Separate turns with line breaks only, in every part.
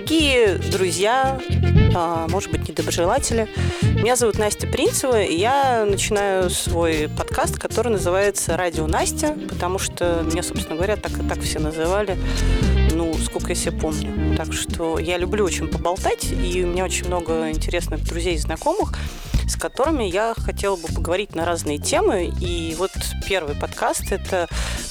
Дорогие друзья, а, может быть, недоброжелатели, меня зовут Настя Принцева, и я начинаю свой подкаст, который называется «Радио Настя», потому что меня, собственно говоря, так и так все называли, ну, сколько я себе помню. Так что я люблю очень поболтать, и у меня очень много интересных друзей и знакомых, с которыми я хотела бы поговорить на разные темы. И вот первый подкаст – это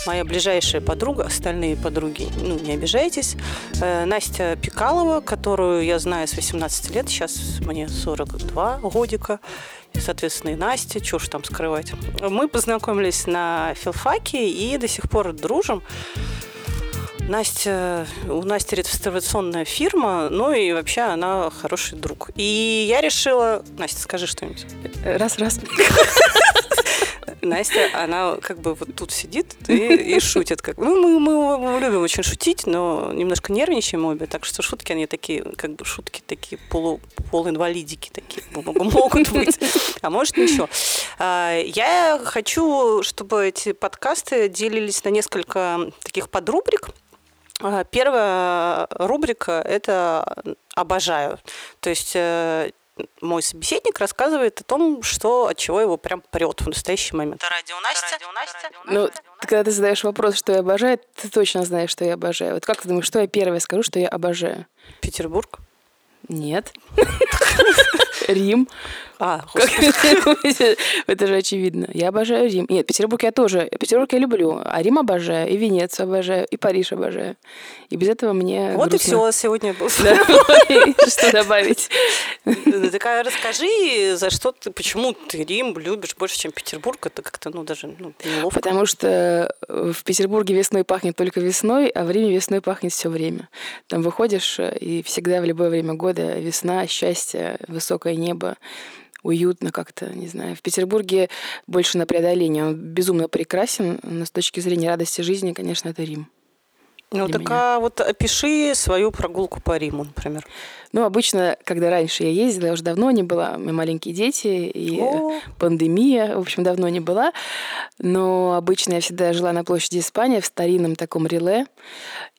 моя ближайшая подруга, остальные подруги, ну, не обижайтесь, э, Настя Пикалова, которую я знаю с 18 лет, сейчас мне 42 годика, соответственно, и Настя, что ж там скрывать. Мы познакомились на филфаке и до сих пор дружим. Настя, у Насти реставрационная фирма, ну и вообще она хороший друг. И я решила... Настя, скажи что-нибудь.
Раз-раз.
Настя, она как бы вот тут сидит и, и шутит. Как... Ну, мы, мы, любим очень шутить, но немножко нервничаем обе, так что шутки, они такие, как бы шутки такие полу, полуинвалидики такие могут быть, а может ничего. А, я хочу, чтобы эти подкасты делились на несколько таких подрубрик. Первая рубрика – это «Обожаю». То есть э, мой собеседник рассказывает о том, что от чего его прям прет в настоящий момент.
Это радио Настя. радио Настя. Ну, когда ты задаешь вопрос, что я обожаю, ты точно знаешь, что я обожаю. Вот как ты думаешь, что я первое скажу, что я обожаю?
Петербург?
Нет. Рим.
А,
это же очевидно. Я обожаю Рим. Нет, Петербург я тоже. Петербург я люблю. А Рим обожаю, и Венецию обожаю, и Париж обожаю. И без этого мне
Вот и все сегодня было.
Что добавить?
Такая расскажи, за что ты, почему ты Рим любишь больше, чем Петербург? Это как-то, ну, даже ну, неловко.
Потому что в Петербурге весной пахнет только весной, а в Риме весной пахнет все время. Там выходишь, и всегда в любое время года весна, счастье, высокое небо уютно как-то, не знаю. В Петербурге больше на преодоление. Он безумно прекрасен, но с точки зрения радости жизни, конечно, это Рим.
Ну, так меня. а вот опиши свою прогулку по Риму, например.
Ну, обычно, когда раньше я ездила, я уже давно не была, у меня маленькие дети, и О! пандемия, в общем, давно не была. Но обычно я всегда жила на площади Испании в старинном таком реле,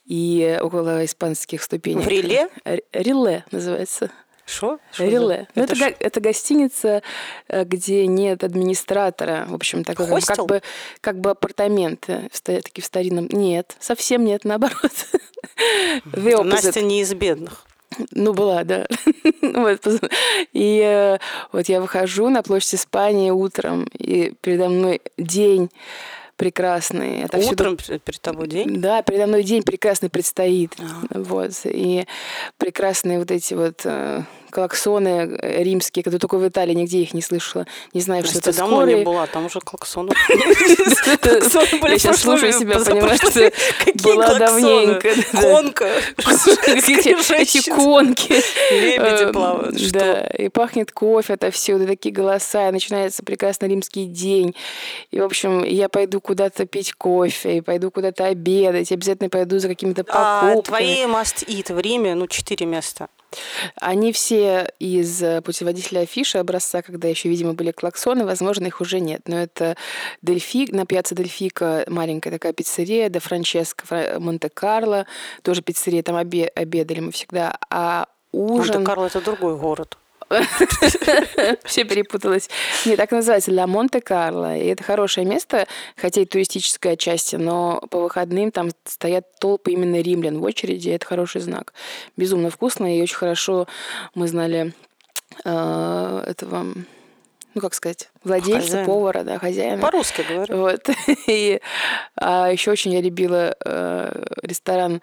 и около испанских ступеней.
В реле?
Реле называется.
Что?
Реле. Ну, это, это, это гостиница, э, где нет администратора. В общем, такой
Хостел?
как бы, как бы апартаменты такие в старинном. Нет, совсем нет, наоборот.
Настя не из бедных.
Ну, была, да. вот. И э, вот я выхожу на площадь Испании утром, и передо мной день прекрасный.
Это Утром перед тобой день?
Да, передо мной день прекрасный предстоит. А. Вот. И прекрасные вот эти вот э, клаксоны э, римские, когда только в Италии нигде их не слышала. Не знаю, что это
давно не была, там уже клаксоны.
Я сейчас слушаю себя, понимаешь, что была давненько.
Конка.
Эти конки.
Лебеди э, плавают.
Да, и пахнет кофе отовсюду, такие голоса, и начинается прекрасный римский день. И, в общем, я пойду куда-то пить кофе, и пойду куда-то обедать, обязательно пойду за какими-то а покупками.
Твои must-eat в Риме, ну, четыре места.
Они все из э, путеводителя афиши образца, когда еще, видимо, были клаксоны, возможно, их уже нет. Но это Дельфи, на пьяце Дельфика маленькая такая пиццерия, де Франческо Монте-Карло, тоже пиццерия, там обедали мы всегда. А ужин...
Монте-Карло это другой город.
Все перепуталось. Не, так называется Ла Монте-Карло. И это хорошее место, хотя и туристическое отчасти, но по выходным там стоят толпы именно римлян в очереди, это хороший знак. Безумно вкусно, и очень хорошо мы знали э, этого ну, как сказать, владельца, Хозяин. повара, да, хозяина.
По-русски говорю.
Вот. И а еще очень я любила э, ресторан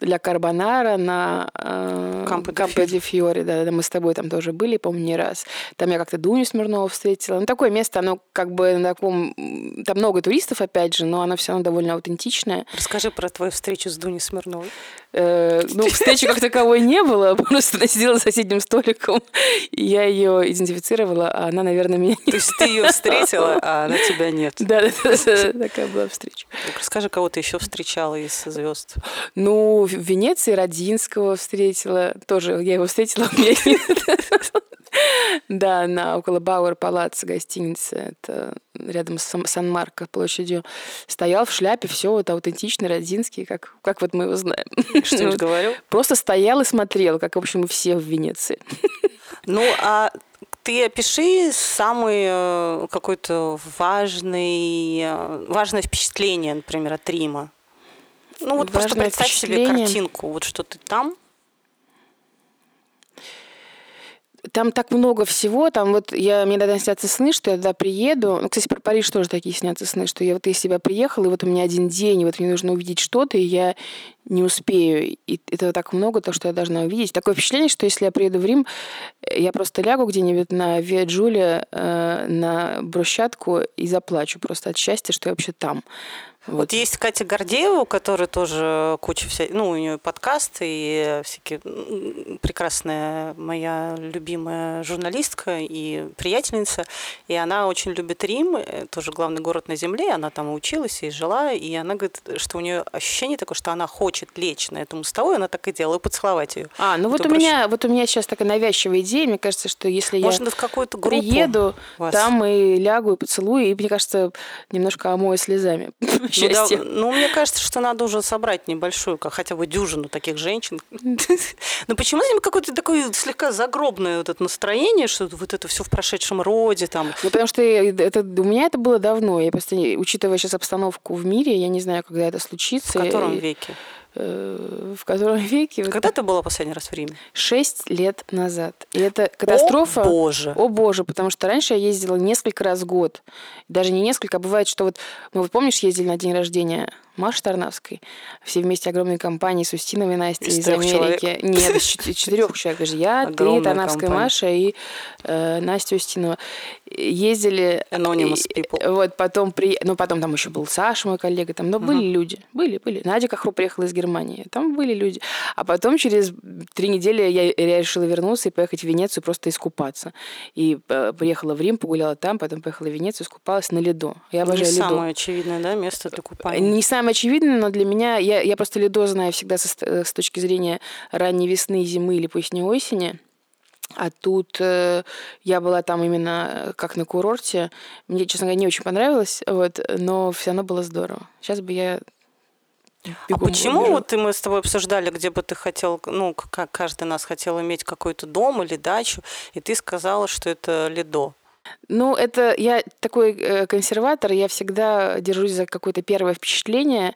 для карбонара на э, Кампо де Фьори. Да, да, мы с тобой там тоже были, помню, не раз. Там я как-то Дуню Смирнову встретила. Ну, такое место, оно как бы на таком... Там много туристов, опять же, но оно все равно довольно аутентичное.
Расскажи про твою встречу с Дуней Смирновой.
Э, ну, встречи как таковой не было, просто она сидела за соседним столиком, и я ее идентифицировала, а она, наверное, меня
То есть ты ее встретила, а она тебя нет?
Да, такая была встреча.
Расскажи, кого ты еще встречала из звезд?
Ну, в Венеции Родинского встретила. Тоже я его встретила. Да, на около Бауэр Палаца гостиницы. Это рядом с Сан-Марко площадью. Стоял в шляпе, все вот аутентичный, родинский, как, как вот мы его знаем.
Что-нибудь говорил?
Просто стоял и смотрел, как, в общем, мы все в Венеции.
Ну, а ты опиши самый э, какой-то важный, э, важное впечатление, например, от Рима. Ну вот просто представь себе картинку, вот что ты там,
Там так много всего, там вот я, мне иногда снятся сны, что я туда приеду. Ну, кстати, про Париж тоже такие снятся сны, что я вот из себя приехала, и вот у меня один день, и вот мне нужно увидеть что-то, и я не успею. И этого так много, то, что я должна увидеть. Такое впечатление, что если я приеду в Рим, я просто лягу где-нибудь на Виа Джулия, э, на брусчатку и заплачу просто от счастья, что я вообще там.
Вот. есть Катя Гордеева, у которой тоже куча вся, ну, у нее подкаст и всякие прекрасная моя любимая журналистка и приятельница, и она очень любит Рим, э, тоже главный город на земле, она там училась и жила, и она говорит, что у нее ощущение такое, что она хочет лечь на эту мостовую, она так и делала, и поцеловать ее.
А, ну вот у меня, вот у меня сейчас такая навязчивая идея, мне кажется, что если Можно я в какую-то группу приеду, вас. там и лягу и поцелую, и мне кажется, немножко омою слезами.
счастья. Ну, да, ну, мне кажется, что надо уже собрать небольшую, как хотя бы дюжину таких женщин. Но почему с ними какое-то такое слегка загробное вот это настроение, что вот это все в прошедшем роде там?
Ну, потому что это, у меня это было давно. Я просто, учитывая сейчас обстановку в мире, я не знаю, когда это случится.
В котором веке?
Э, в котором веке.
Когда ты была последний раз в Риме?
Шесть лет назад. И это катастрофа.
О боже!
О боже, потому что раньше я ездила несколько раз в год. Даже не несколько, а бывает, что вот мы вот помнишь, ездили на день рождения Маши Тарнавской. Все вместе огромной компанией с Устиновой Настей из, из Америки. Человек. Нет, из четырех человек. Даже я, ты, Тарнавская. Маша и э, Настя Устинова. Ездили...
Anonymous people.
Вот, потом при... Ну, потом там еще был Саша, мой коллега. Там, но uh-huh. были люди. Были, были. Надя Кахру приехала из Германии. Там были люди. А потом через три недели я, решила вернуться и поехать в Венецию просто искупаться. И э, приехала в Рим, погуляла там, потом поехала в Венецию, искупалась на ледо. Я обожаю
Не
ледо.
самое очевидное, да, место для купания?
Не самое самое очевидное, но для меня, я, я просто ледо знаю всегда со, с точки зрения ранней весны, зимы или поздней осени. А тут э, я была там именно как на курорте. Мне, честно говоря, не очень понравилось, вот, но все равно было здорово. Сейчас бы я
а почему убежал. вот мы с тобой обсуждали, где бы ты хотел, ну, как каждый нас хотел иметь какой-то дом или дачу, и ты сказала, что это Ледо.
Ну, это я такой э, консерватор, я всегда держусь за какое-то первое впечатление.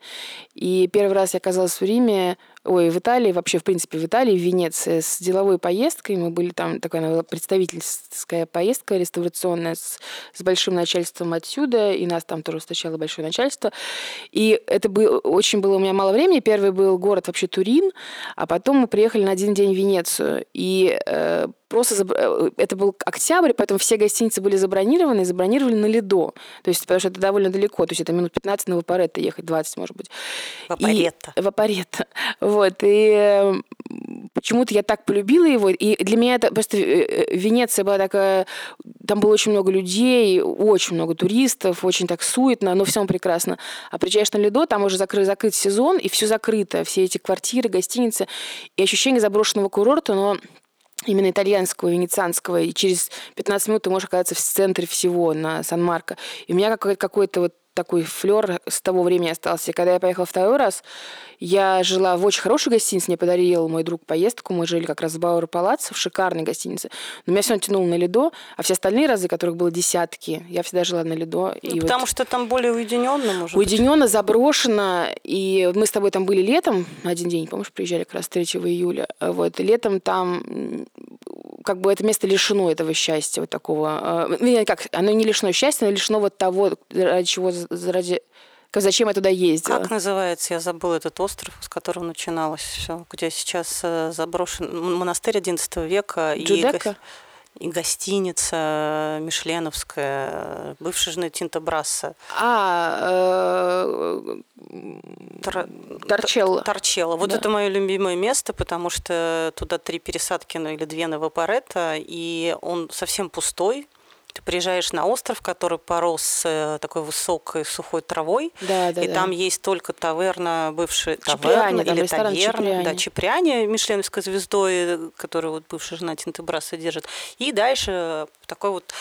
И первый раз я оказалась в Риме ой, в Италии, вообще, в принципе, в Италии, в Венеции с деловой поездкой. Мы были там, такая представительская поездка реставрационная с, с большим начальством отсюда, и нас там тоже встречало большое начальство. И это был, очень было у меня мало времени. Первый был город вообще Турин, а потом мы приехали на один день в Венецию. И э, просто заб... Э, это был октябрь, поэтому все гостиницы были забронированы, и забронировали на Ледо. То есть, потому что это довольно далеко, то есть это минут 15 на Вапоретто ехать, 20, может быть.
Вапоретто.
И... Вапоретто. Вот, и почему-то я так полюбила его, и для меня это просто э, э, Венеция была такая, там было очень много людей, очень много туристов, очень так суетно, но всем прекрасно. А приезжаешь на Ледо, там уже закрыт, закрыт сезон, и все закрыто, все эти квартиры, гостиницы, и ощущение заброшенного курорта, но именно итальянского, венецианского, и через 15 минут ты можешь оказаться в центре всего на Сан-Марко. И у меня какой-то вот такой флер с того времени остался. И когда я поехала второй раз, я жила в очень хорошей гостинице, мне подарил мой друг поездку, мы жили как раз в Бауэр Палац, в шикарной гостинице. Но меня все равно тянуло на Ледо, а все остальные разы, которых было десятки, я всегда жила на Ледо.
Ну, и потому вот что там более уединенно, может
Уединенно, быть. заброшено. И мы с тобой там были летом, один день, помнишь, приезжали как раз 3 июля. Вот, летом там как бы это место лишено этого счастья, вот такого. Ну, как, оно не лишено счастья, но лишено вот того, ради чего, ради Зачем я туда ездила?
Как называется? Я забыла этот остров, с которого начиналось все, где сейчас э, заброшен монастырь XI века.
Джудека?
И, гостиница Мишленовская, бывшая жена Тинта Брасса.
А, э, Торчелло.
Торчелло. Вот да. это мое любимое место, потому что туда три пересадки, ну или две на Вапоретто, и он совсем пустой, Ты приезжаешь на остров, который порос э, такой высокой сухой травой,
Да, да,
и
да.
там есть только таверна, бывшая таверна или таверна,
Чиприани.
да, Чиприани, мишленовской звездой, э, которую вот бывшая жена Тинтебраса держит. И дальше э, такой вот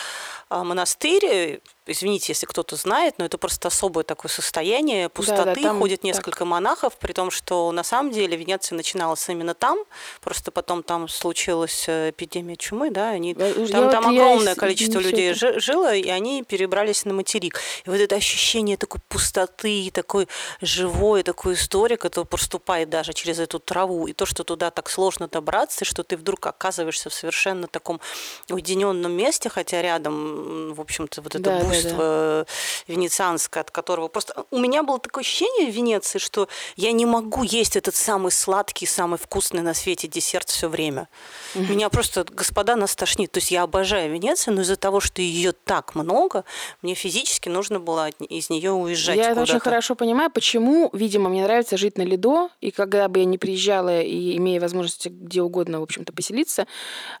а, монастырь, извините, если кто-то знает, но это просто особое такое состояние пустоты,
там
ходит
так.
несколько монахов, при том, что на самом деле Венеция начиналась именно там, просто потом там случилась э, эпидемия чумы, да, они
я
там,
вот-
там
я
огромное
с-
количество людей
это.
жи- жило, и они перебрались на материк. И вот это ощущение такой пустоты, такой живой, такой истории, которая проступает даже через эту траву, и то, что туда так сложно добраться, и что ты вдруг оказываешься в совершенно таком уединенном месте, хотя рядом, в общем-то, вот это
Да, да,
буйство венецианское, от которого просто... У меня было такое ощущение в Венеции, что я не могу есть этот самый сладкий, самый вкусный на свете десерт все время. Меня просто, господа, нас тошнит. То есть я обожаю Венецию, но из-за того, что ее так много, мне физически нужно было из нее уезжать
Я это очень хорошо понимаю, почему, видимо, мне нравится жить на Лидо, и когда бы я не приезжала и имея возможность где угодно, в общем-то, поселиться,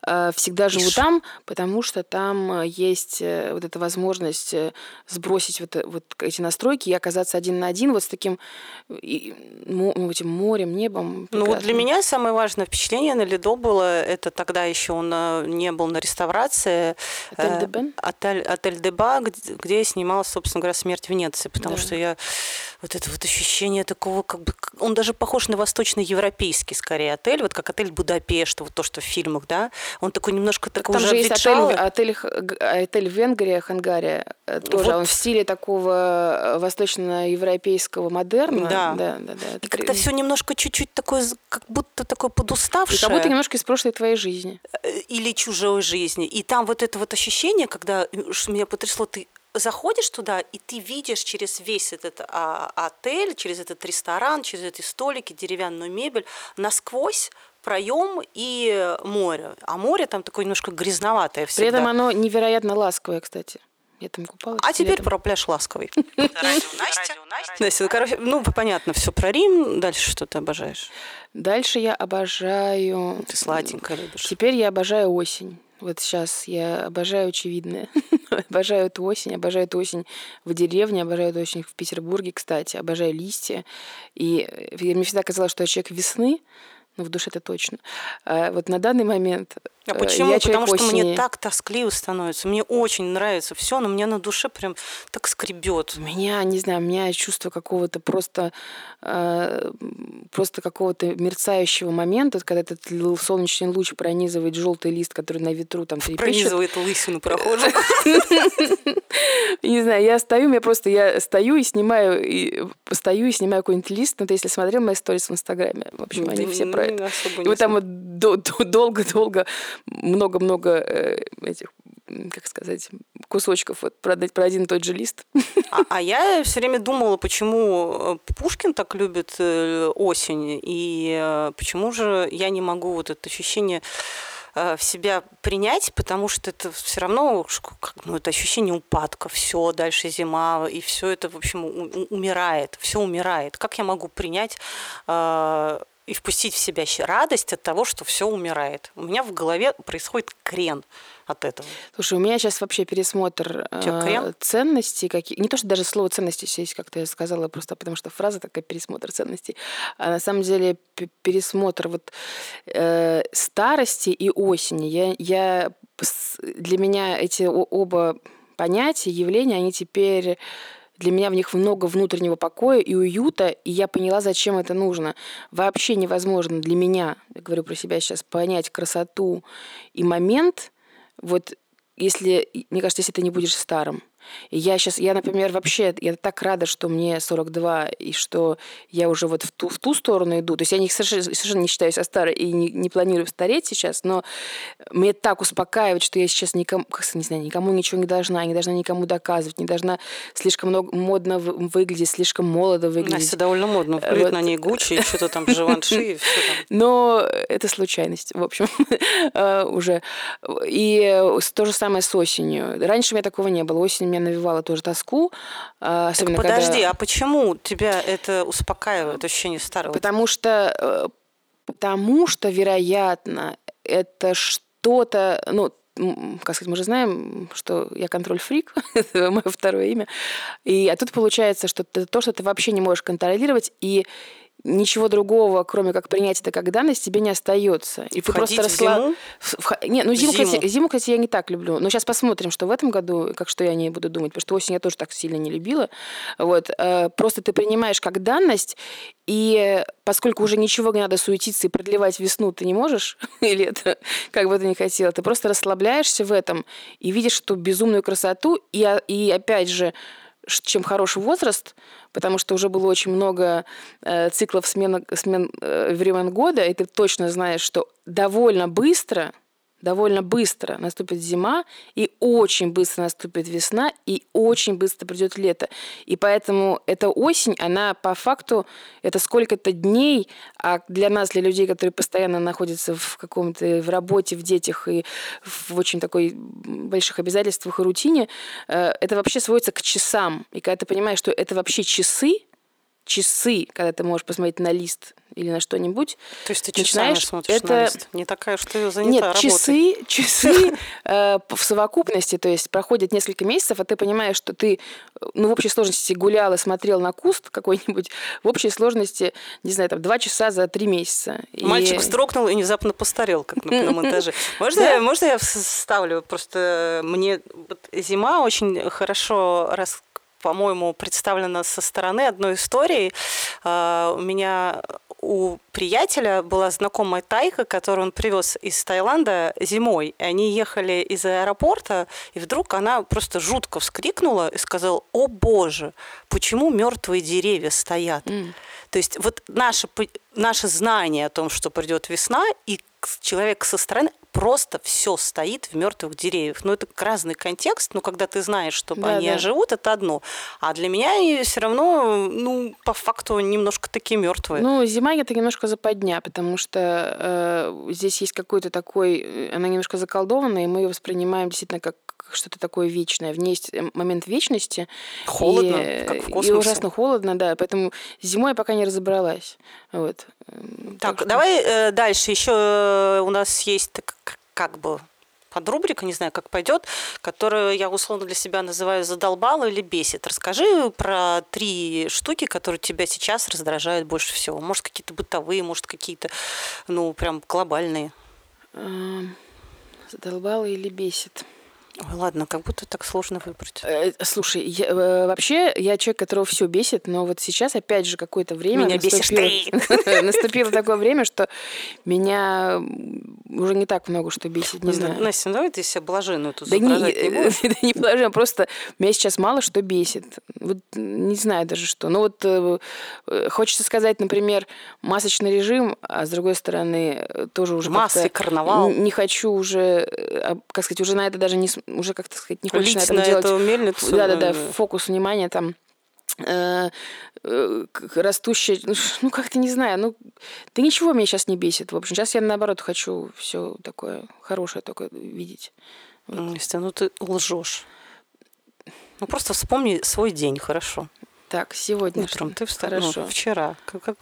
э, всегда живу
Ишь.
там, потому что там э, есть э, вот эта возможность э, сбросить вот, э- вот эти настройки и оказаться один на один вот с таким э, и, ну, этим морем, небом.
Ну вот для
прекрасным.
меня самое важное впечатление на Лидо было, это тогда еще он не был на реставрации.
Отель
э,
де Бен?
Отель, отель Деба, где, где я снималась, собственно говоря, «Смерть Венеции», потому
Да.
что я вот это вот ощущение такого, как бы, он даже похож на восточноевропейский скорее отель, вот как отель Будапешт, вот то, что в фильмах, да, он такой немножко такой
Там
уже
же есть отель, отель, отель Венгрия, Хангария, тоже
Вот.
он в стиле такого э, восточноевропейского модерна.
Да.
да, да. да.
И как-то все немножко чуть-чуть такое, как будто такое
И
подуставшее.
как будто немножко из прошлой твоей жизни.
э, или чужой жизни. И там вот это вот ощущение, когда э, что меня потрясло, ты заходишь туда, и ты видишь через весь этот а, отель, через этот ресторан, через эти столики, деревянную мебель, насквозь проем и море. А море там такое немножко грязноватое всегда.
При этом оно невероятно ласковое, кстати. Я там купалась.
А теперь
летом.
про пляж ласковый. Настя, ну, короче, ну, понятно, все про Рим. Дальше что ты обожаешь?
Дальше я обожаю...
Ты сладенькое любишь.
Теперь я обожаю осень. Вот сейчас я обожаю очевидное. обожаю эту осень, обожаю эту осень в деревне, обожаю эту осень в Петербурге, кстати, обожаю листья. И э, мне всегда казалось, что я человек весны, ну, в душе это точно. А вот на данный момент
А
э,
почему?
я
Потому что мне
осени.
так тоскливо становится. Мне очень нравится все, но мне на душе прям так скребет.
У меня, не знаю, у меня чувство какого-то просто, э, просто какого-то мерцающего момента, когда этот солнечный луч пронизывает желтый лист, который на ветру там трепещет.
Пронизывает лысину прохожих.
Не знаю, я стою, я просто я стою и снимаю, стою и снимаю какой-нибудь лист. Ну, ты если смотрел мои сторис в Инстаграме, в общем, они все про это. И вот там вот до- до- долго-долго, много-много э, этих, как сказать, кусочков вот про, про один и тот же лист.
А, а я все время думала, почему э, Пушкин так любит э, осень, и почему же я не могу вот это ощущение в себя принять, потому что это все равно как, ну, это ощущение упадка, все, дальше зима, и все это, в общем, умирает, все умирает. Как я могу принять и впустить в себя радость от того, что все умирает? У меня в голове происходит крен от этого.
Слушай, у меня сейчас вообще пересмотр э, ценностей. Какие... Не то, что даже слово ценности здесь как-то я сказала, просто потому что фраза такая пересмотр ценностей. А на самом деле пересмотр вот э, старости и осени. Я, я, для меня эти оба понятия, явления, они теперь для меня в них много внутреннего покоя и уюта, и я поняла, зачем это нужно. Вообще невозможно для меня, я говорю про себя сейчас, понять красоту и момент, вот если, мне кажется, если ты не будешь старым. И я сейчас, я, например, вообще, я так рада, что мне 42, и что я уже вот в ту, в ту сторону иду. То есть я не, совершенно, совершенно не считаю себя старой и не, не планирую стареть сейчас, но мне так успокаивает, что я сейчас никому, как не знаю, никому ничего не должна, не должна никому доказывать, не должна слишком много, модно вы- выглядеть, слишком молодо выглядеть.
Настя довольно модно.
Э,
Плюет
вот.
на ней Гуччи, что-то там Живанши, и все там.
Но это случайность, в общем, э, уже. И э, то же самое с осенью. Раньше у меня такого не было. Осень меня навевала тоже тоску. а, Особенно
Так подожди,
когда...
а почему тебя это успокаивает, ощущение старого?
Потому что, э, потому что, вероятно, это что-то, ну, как сказать, мы же знаем, что я контроль-фрик, это мое второе имя. И, а тут получается, что это то, что ты вообще не можешь контролировать, и ничего другого, кроме как принять это как данность, тебе не остается.
И ты просто расслаб... зиму? В...
Не, ну зиму, зиму. Кстати, зиму, кстати, я не так люблю. Но сейчас посмотрим, что в этом году, как что я не буду думать, потому что осень я тоже так сильно не любила. Вот. Э, просто ты принимаешь как данность, и поскольку уже ничего не надо суетиться и продлевать весну ты не можешь, или это как бы ты ни хотела, ты просто расслабляешься в этом и видишь эту безумную красоту, и, а, и опять же, чем хороший возраст, потому что уже было очень много э, циклов смен, смен э, времен года, и ты точно знаешь, что довольно быстро – довольно быстро наступит зима, и очень быстро наступит весна, и очень быстро придет лето. И поэтому эта осень, она по факту, это сколько-то дней, а для нас, для людей, которые постоянно находятся в каком-то, в работе, в детях и в очень такой больших обязательствах и рутине, э, это вообще сводится к часам. И когда ты понимаешь, что это вообще часы, часы, когда ты можешь посмотреть на лист или на что-нибудь.
То есть ты начинаешь смотришь это... на лист? Не такая, что занята
Нет,
работой.
часы, часы э, в совокупности, то есть проходит несколько месяцев, а ты понимаешь, что ты ну, в общей сложности гулял и смотрел на куст какой-нибудь, в общей сложности, не знаю, там, два часа за три месяца.
Мальчик вздрогнул и внезапно постарел, как на монтаже. Можно, можно я вставлю? Просто мне зима очень хорошо рас по-моему, представлена со стороны одной истории. А, у меня у приятеля была знакомая тайка, которую он привез из Таиланда зимой. И они ехали из аэропорта, и вдруг она просто жутко вскрикнула и сказала, о боже, почему мертвые деревья стоят? Mm. То есть вот наше, наше знание о том, что придет весна, и человек со стороны просто все стоит в мертвых деревьях. Но это разный контекст, но когда ты знаешь, что да, они да. живут, это одно. А для меня они все равно, ну, по факту, немножко такие мертвые.
Ну, зима это немножко западня, потому что э, здесь есть какой-то такой, э, она немножко заколдованная, и мы ее воспринимаем действительно как что-то такое вечное. В ней есть э, момент вечности.
Холодно, и, как в космосе.
И ужасно холодно, да. Поэтому зимой я пока не разобралась. Вот.
Так, так что... давай э, дальше. Еще э, у нас есть так, как бы подрубрика, не знаю, как пойдет, которую я условно для себя называю задолбала или бесит. Расскажи про три штуки, которые тебя сейчас раздражают больше всего. Может, какие-то бытовые, может, какие-то, ну, прям глобальные.
Задолбала или бесит?
Ой, ладно, как будто так сложно выбрать.
Э, слушай, я, э, вообще я человек, которого все бесит, но вот сейчас опять же какое-то время
меня наступило,
наступило такое время, что меня уже не так много что бесит, не знаю.
Настя, ну давай ты себя блаженную тут
да не, не, не блажен, просто меня сейчас мало что бесит. Вот не знаю даже что. Ну вот э, хочется сказать, например, масочный режим, а с другой стороны тоже уже
Массы, карнавал.
Не хочу уже, как сказать, уже на это даже не уже, как-то сказать, не хочешь Лично на этом делать...
эту мельницу.
Да-да-да, фокус внимания там э, растущая, ну, ну как-то не знаю, ну да ничего меня сейчас не бесит. В общем, сейчас я наоборот хочу все такое хорошее только видеть.
Вот. Ну, ну ты лжешь. Ну просто вспомни свой день, хорошо.
Так, сегодня.
Утром ты встал. Ну, хорошо. Ну, вчера. Как, как,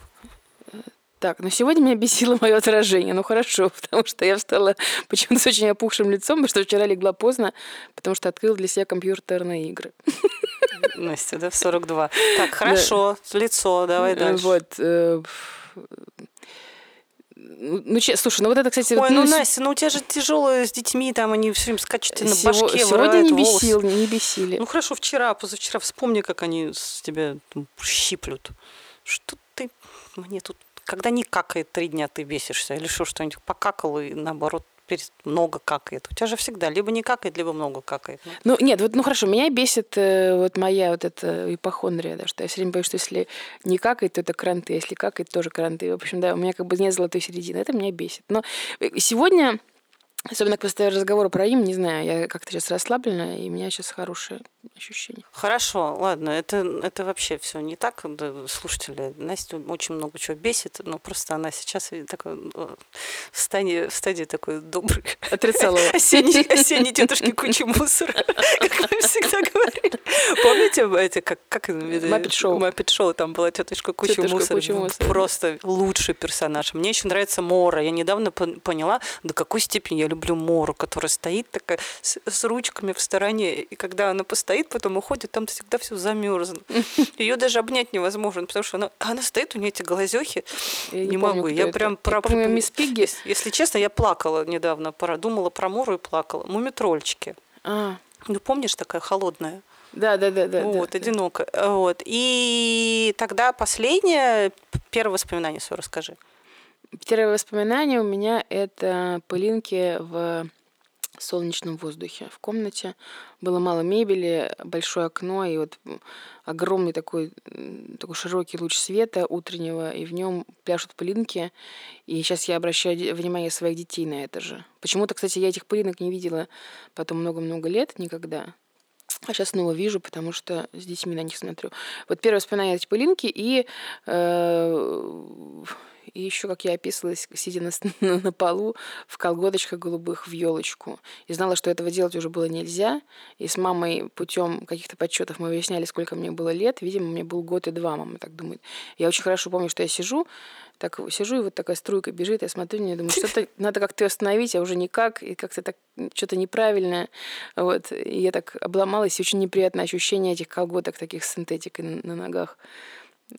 так, ну сегодня меня бесило мое отражение. Ну хорошо, потому что я встала почему-то с очень опухшим лицом, потому что вчера легла поздно, потому что открыла для себя компьютерные игры.
Настя, да, в 42. Так, хорошо, да. лицо, давай дальше.
Вот. Э, ну, ну слушай, ну вот это, кстати...
Ой, ну, ну, Настя, ну у тебя же тяжелые с детьми, там они все время скачут на Сего, башке,
Сегодня не бесил, не бесили.
Ну хорошо, вчера, позавчера, вспомни, как они с тебя там, щиплют. Что ты мне тут когда не какает три дня, ты бесишься, или что, что-нибудь покакал, и наоборот много какает. У тебя же всегда либо не какает, либо много какает.
Ну, ну нет, вот, ну хорошо, меня бесит э, вот моя вот эта ипохондрия, да, что я все время боюсь, что если не какает, то это кранты, а если какает, тоже кранты. В общем, да, у меня как бы нет золотой середины. Это меня бесит. Но э, сегодня Особенно к постоянному разговору про им, не знаю, я как-то сейчас расслаблена, и у меня сейчас хорошее ощущение.
Хорошо, ладно, это, это вообще все не так, слушатели. Настя очень много чего бесит, но просто она сейчас такой, в, стадии, в стадии такой добрый.
Отрицала.
Осенней, осенней тетушки кучи мусора, как мы всегда говорили. Помните, эти, как, как
Маппет Шоу.
Маппет Шоу, там была тетушка куча мусора. Просто лучший персонаж. Мне еще нравится Мора. Я недавно поняла, до какой степени я люблю Мору, которая стоит такая с, с ручками в стороне, и когда она постоит, потом уходит, там всегда все замерзло. Ее даже обнять невозможно, потому что она, она стоит, у нее эти глазехи.
Я не,
не
помню,
могу. Я
это.
прям про...
помню, мисс Пигги.
Если честно, я плакала недавно, думала про Мору и плакала. Мумитрольчики.
А.
Ну, помнишь, такая холодная?
Да, да, да, да.
Вот,
да,
одиноко. Вот. И тогда последнее, первое воспоминание свое расскажи.
Первое воспоминание у меня это пылинки в солнечном воздухе. В комнате было мало мебели, большое окно и вот огромный такой, такой широкий луч света утреннего, и в нем пляшут пылинки. И сейчас я обращаю внимание своих детей на это же. Почему-то, кстати, я этих пылинок не видела потом много-много лет никогда. А сейчас снова вижу, потому что с детьми на них смотрю. Вот первое воспоминание эти пылинки и э, и еще, как я описывалась, сидя на, на полу в колготочках голубых в елочку. И знала, что этого делать уже было нельзя. И с мамой путем каких-то подсчетов мы выясняли, сколько мне было лет. Видимо, мне был год и два, мама так думает. Я очень хорошо помню, что я сижу, так сижу, и вот такая струйка бежит, я смотрю, и думаю, что-то надо как-то остановить, а уже никак, и как-то так что-то неправильное. Вот. И я так обломалась, и очень неприятное ощущение этих колготок таких с синтетикой на, на ногах.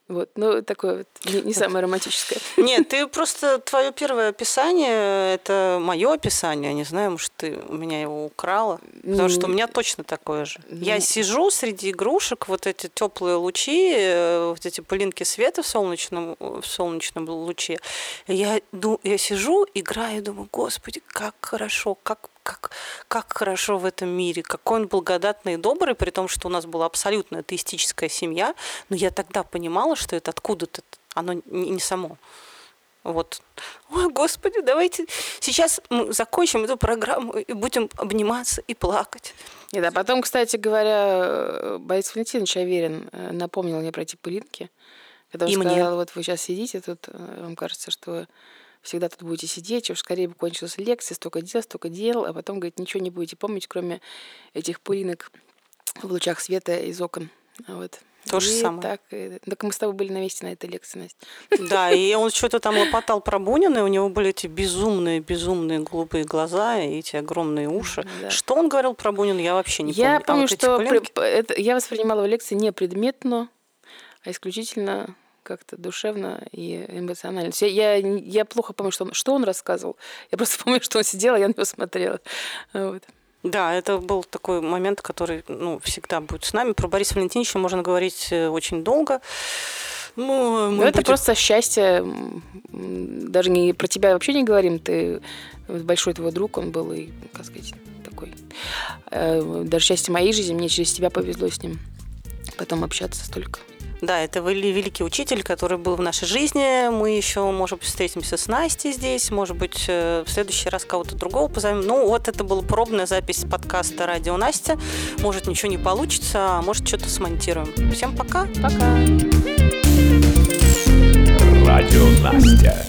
Вот, ну, такое вот не, не самое романтическое.
Нет, ты просто, твое первое описание, это мое описание, не знаю, может, ты у меня его украла, потому что у меня точно такое же. Я сижу среди игрушек, вот эти теплые лучи, э, вот эти пылинки света в солнечном, в солнечном луче. Я, я сижу, играю, думаю, господи, как хорошо, как как, как хорошо в этом мире, какой он благодатный и добрый, при том, что у нас была абсолютно атеистическая семья, но я тогда понимала, что это откуда-то, оно не, само. Вот. Ой, Господи, давайте сейчас мы закончим эту программу и будем обниматься и плакать.
Нет, а потом, кстати говоря, Борис Валентинович Аверин э, напомнил мне про эти пылинки. Когда он и сказал, мне. вот вы сейчас сидите тут, э, вам кажется, что всегда тут будете сидеть, уж скорее бы кончилась лекция, столько дел, столько дел, а потом, говорит, ничего не будете помнить, кроме этих пылинок в лучах света из окон. Вот.
То же самое.
Так, и, так мы с тобой были на месте на этой лекции, Настя.
Да, и он что-то там лопотал про Бунина, и у него были эти безумные, безумные голубые глаза и эти огромные уши. Да. Что он говорил про Бунина, я вообще не
я
помню.
Я помню, а вот что при, это, я воспринимала в лекции не предметно, а исключительно как-то душевно и эмоционально. Я, я, я плохо помню, что он, что он рассказывал. Я просто помню, что он сидел, а я на него смотрела. Вот.
Да, это был такой момент, который ну, всегда будет с нами. Про Бориса Валентиновича можно говорить э, очень долго.
Ну, Но это просто счастье. Даже не про тебя вообще не говорим. Ты большой твой друг, он был и, как сказать, такой. Э, даже счастье моей жизни, мне через тебя повезло с ним потом общаться столько.
Да, это великий учитель, который был в нашей жизни. Мы еще, может быть, встретимся с Настей здесь, может быть, э, в следующий раз кого-то другого позовем. Ну, вот это была пробная запись подкаста «Радио Настя». Может, ничего не получится, а может, что-то смонтируем. Всем пока.
Пока.
Радио Настя.